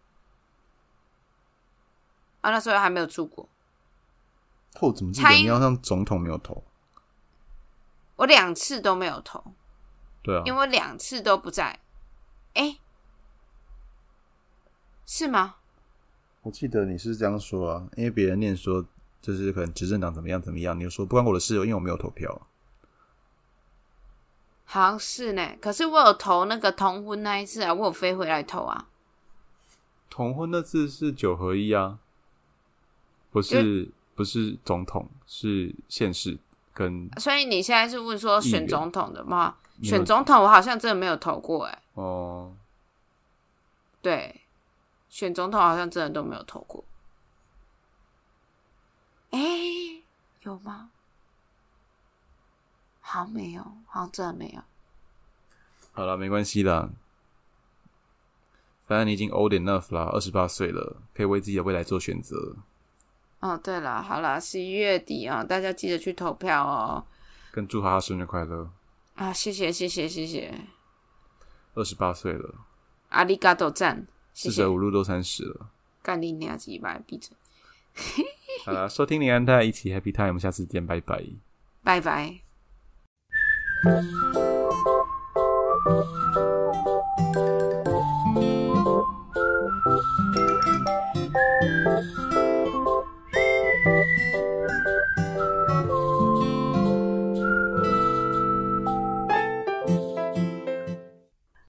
啊，那时候还没有出国。后怎么记得你好像总统没有投？我两次都没有投。对啊，因为两次都不在。哎，是吗？我记得你是这样说啊，因为别人念说就是可能执政党怎么样怎么样，你就说不关我的事，因为我没有投票。好像是呢，可是我有投那个同婚那一次啊，我有飞回来投啊。同婚那次是九合一啊，不是。不是总统，是县市跟。所以你现在是问说选总统的吗？选总统，我好像真的没有投过哎。哦，对，选总统好像真的都没有投过。哎，有吗？好像没有，好像真的没有。好了，没关系的，反正你已经 old enough 了，二十八岁了，可以为自己的未来做选择。哦，对了，好了，十一月底啊，大家记得去投票哦。跟祝他生日快乐啊！谢谢，谢谢，谢谢。二十八岁了，阿里嘎多赞，四舍五入都三十了。干你娘几百，闭嘴。好了，收听你安泰一起 Happy Time，我们下次见，拜拜，拜拜。